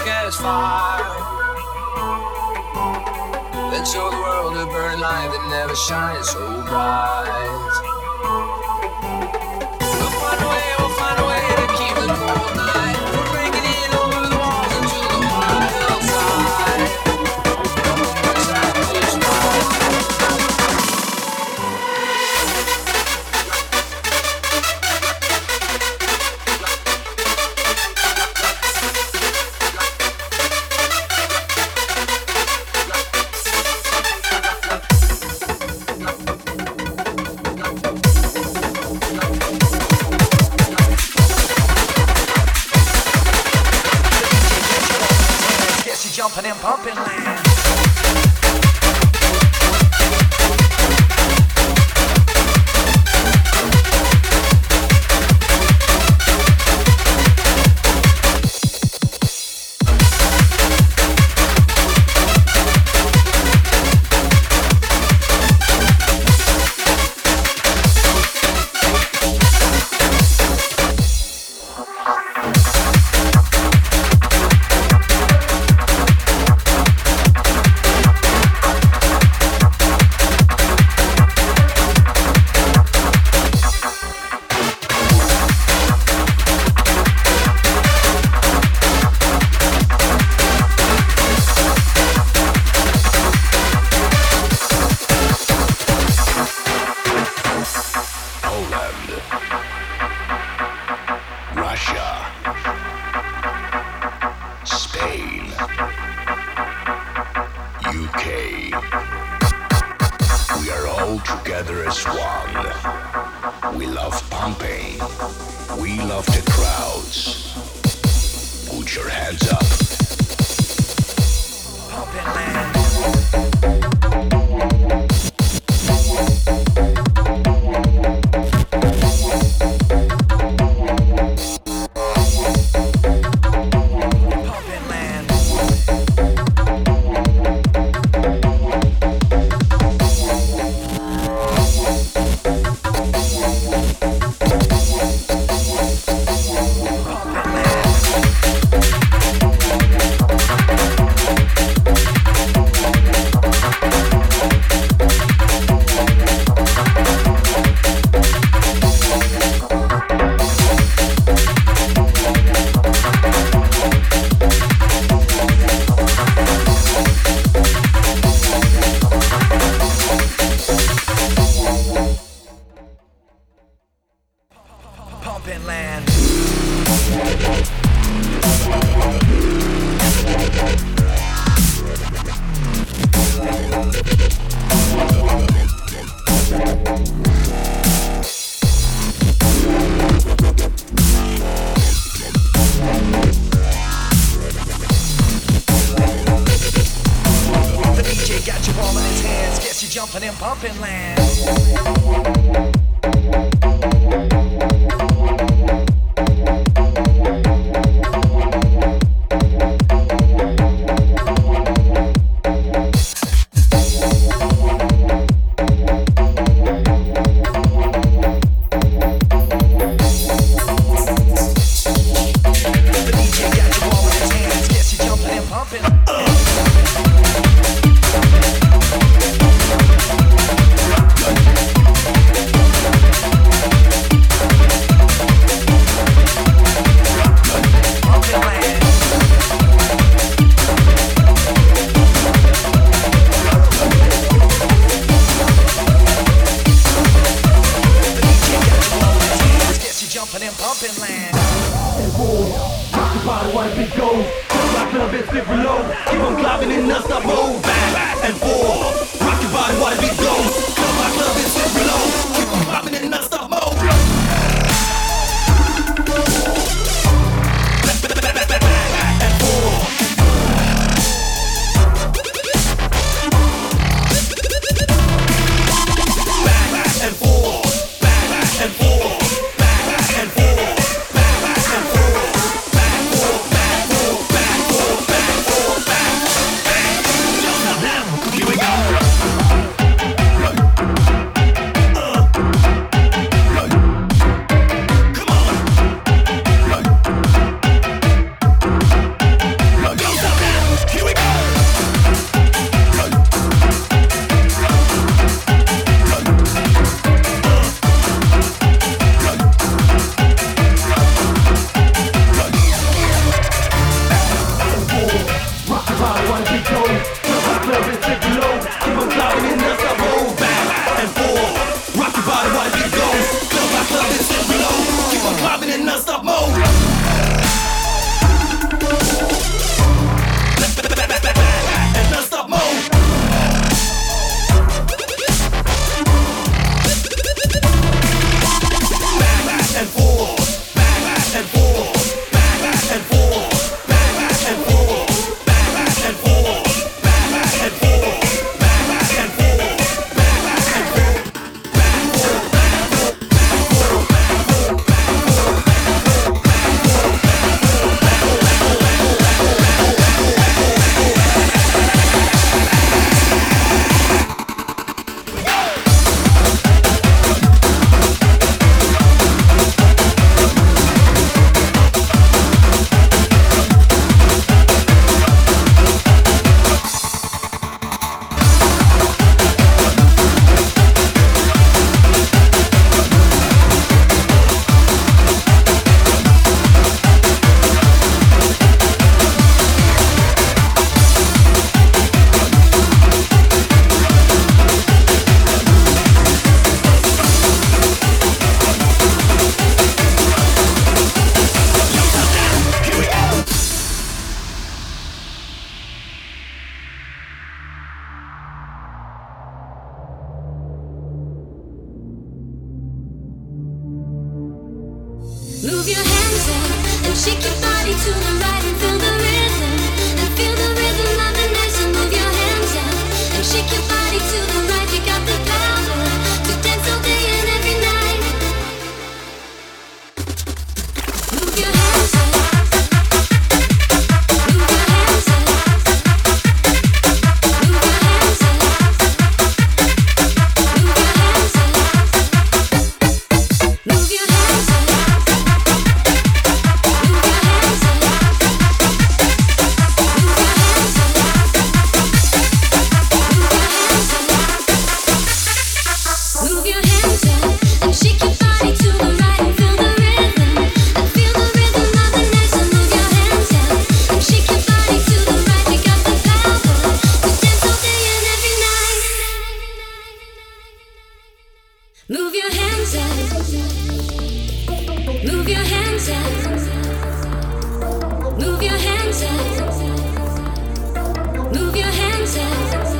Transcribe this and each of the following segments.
as fire. Let's show the world a burning light that never shines so bright. jumping and bumping land. Move your hands up. Move your hands up. Move your hands up. Move your hands up.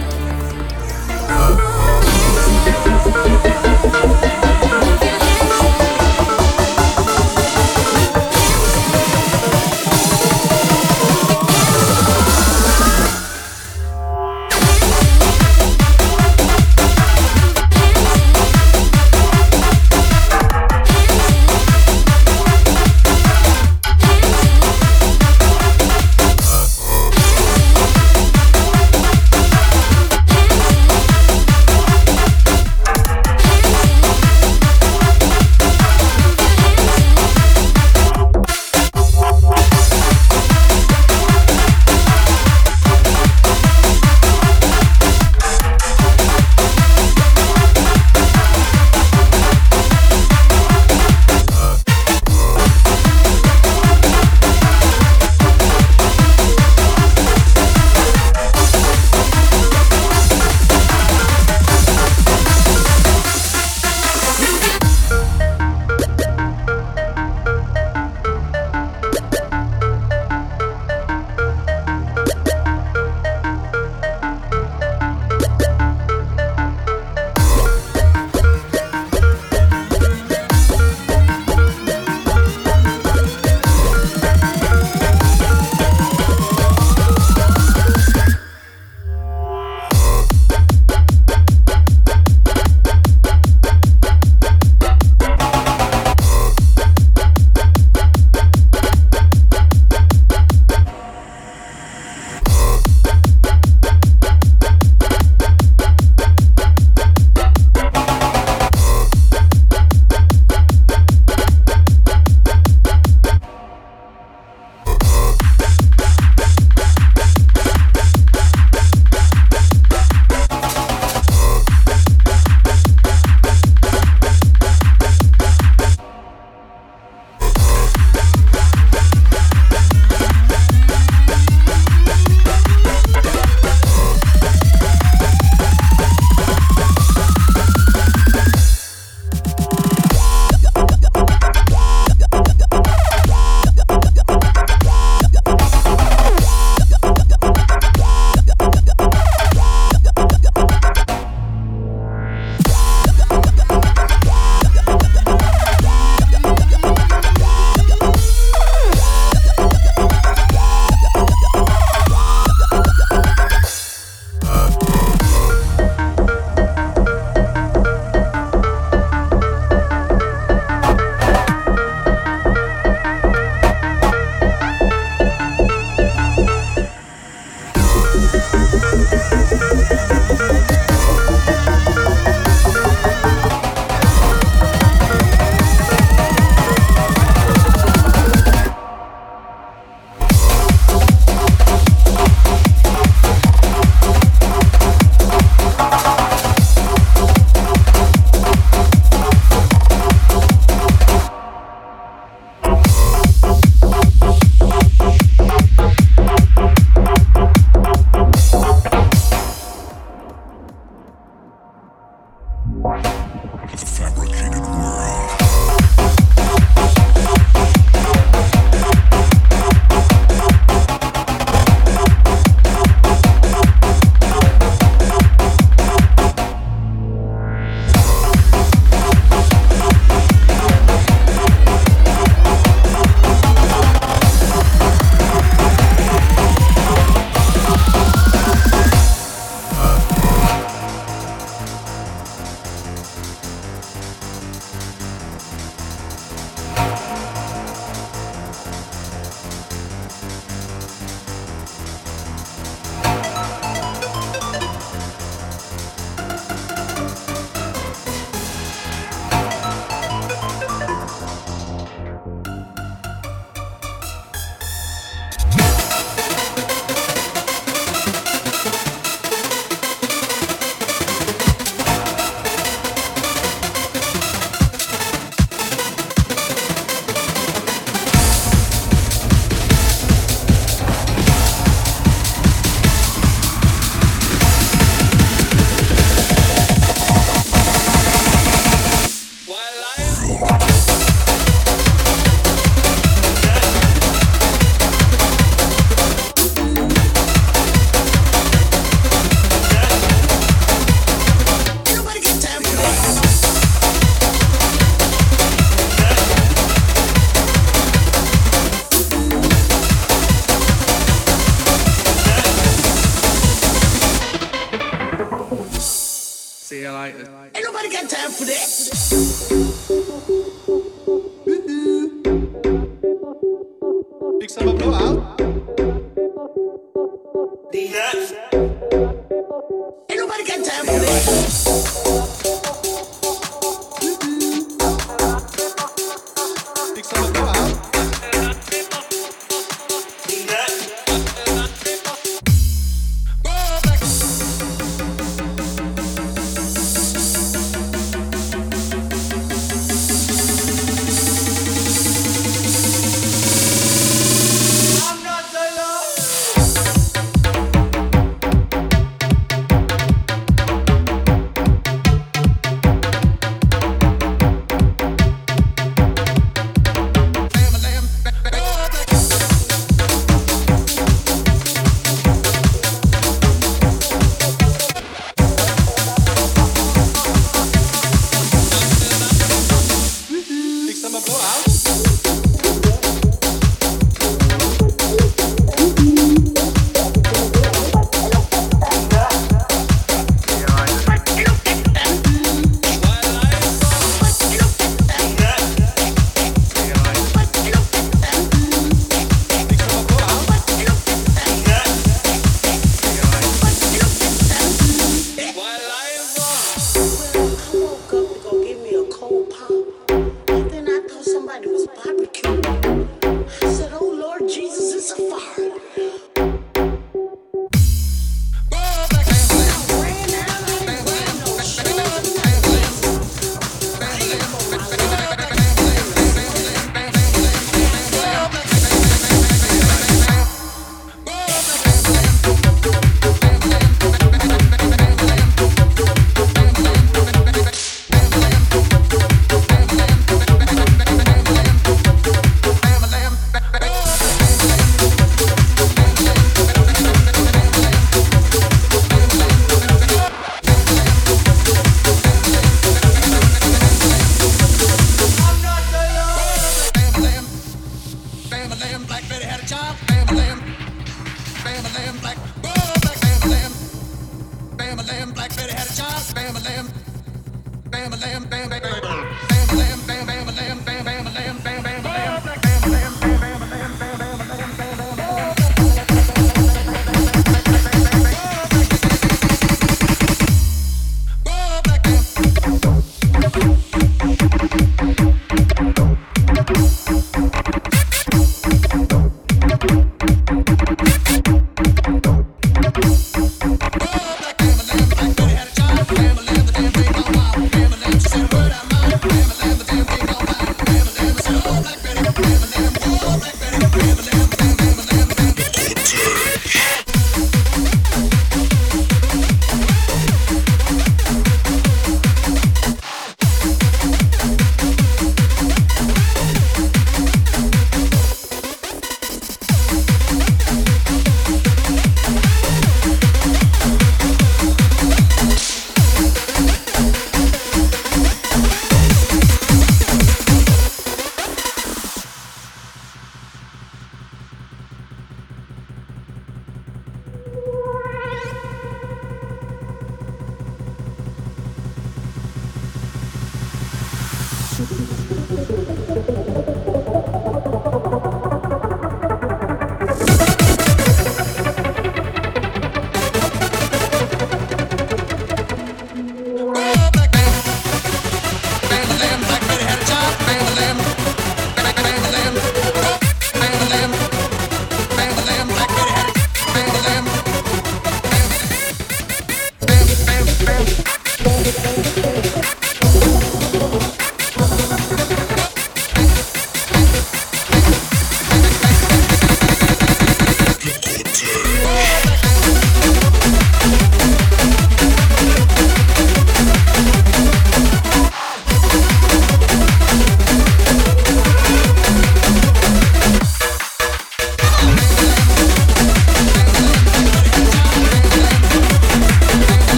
Time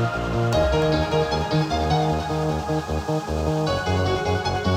Thank you.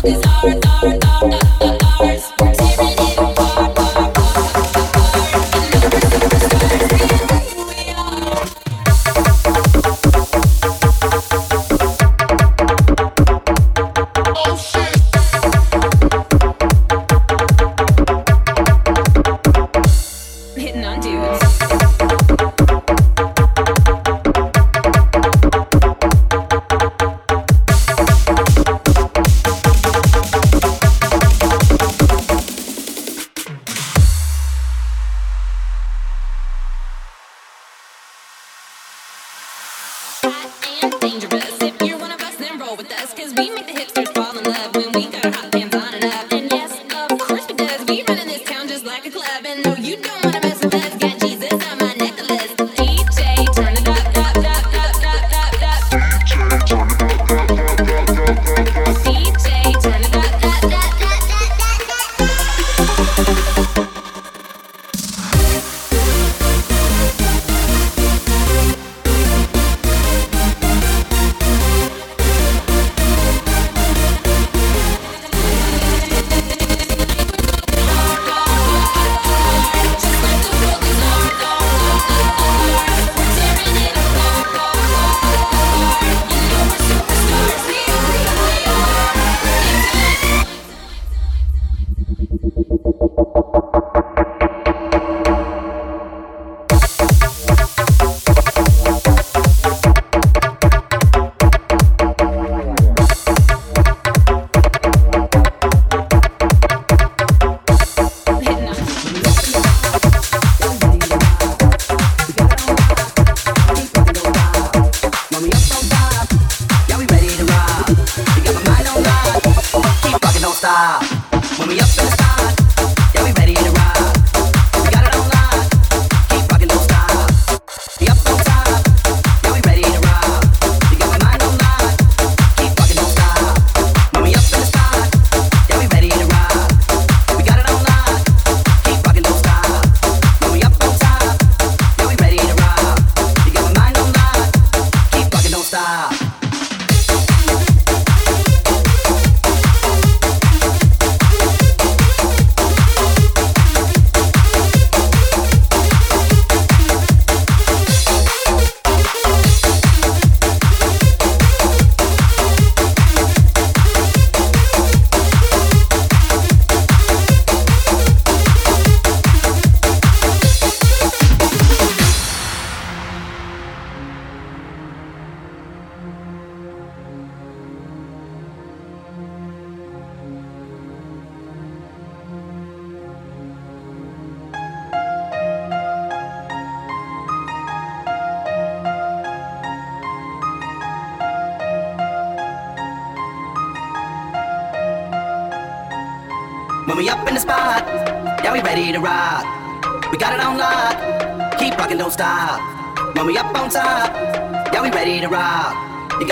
broke his heart, heart, heart, heart.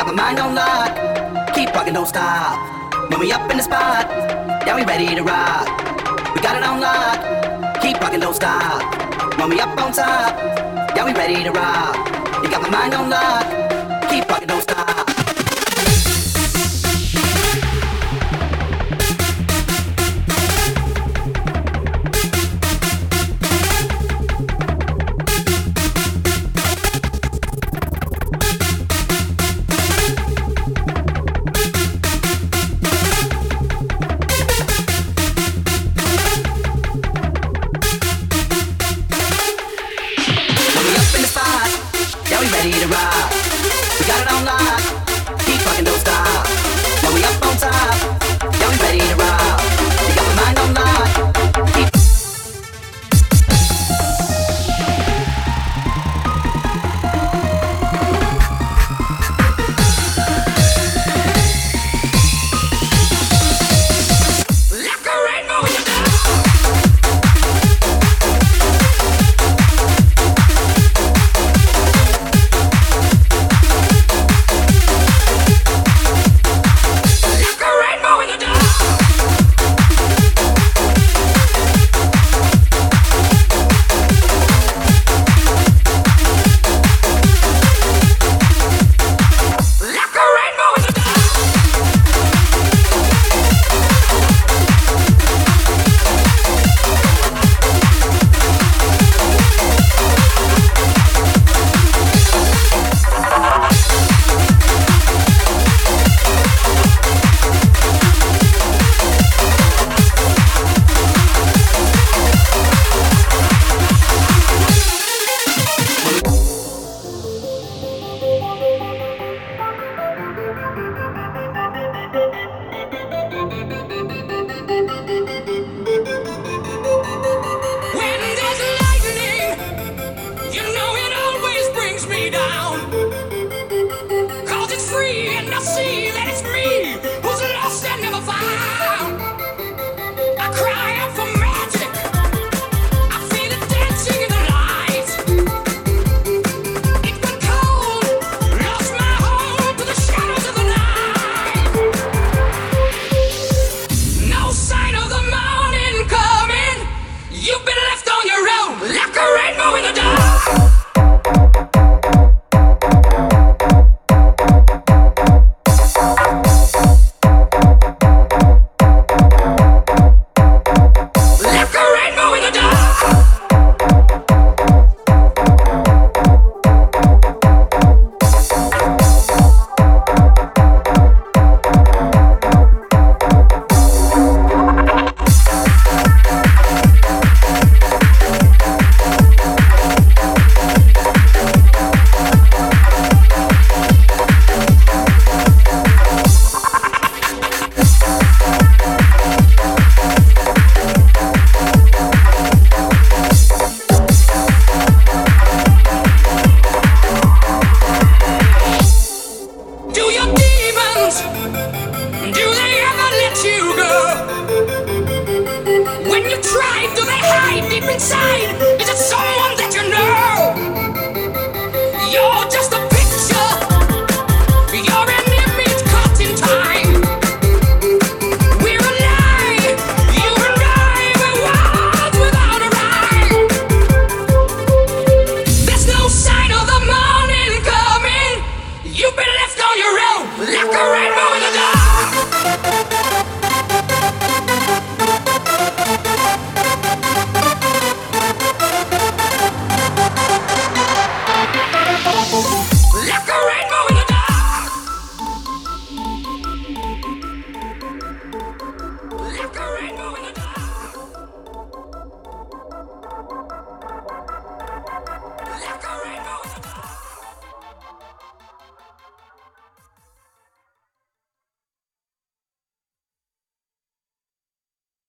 got my mind on lock. Keep rocking, don't stop. When we up in the spot, yeah, we ready to rock. We got it on lock. Keep rocking, don't stop. When we up on top, yeah, we ready to rock. You got my mind on lock.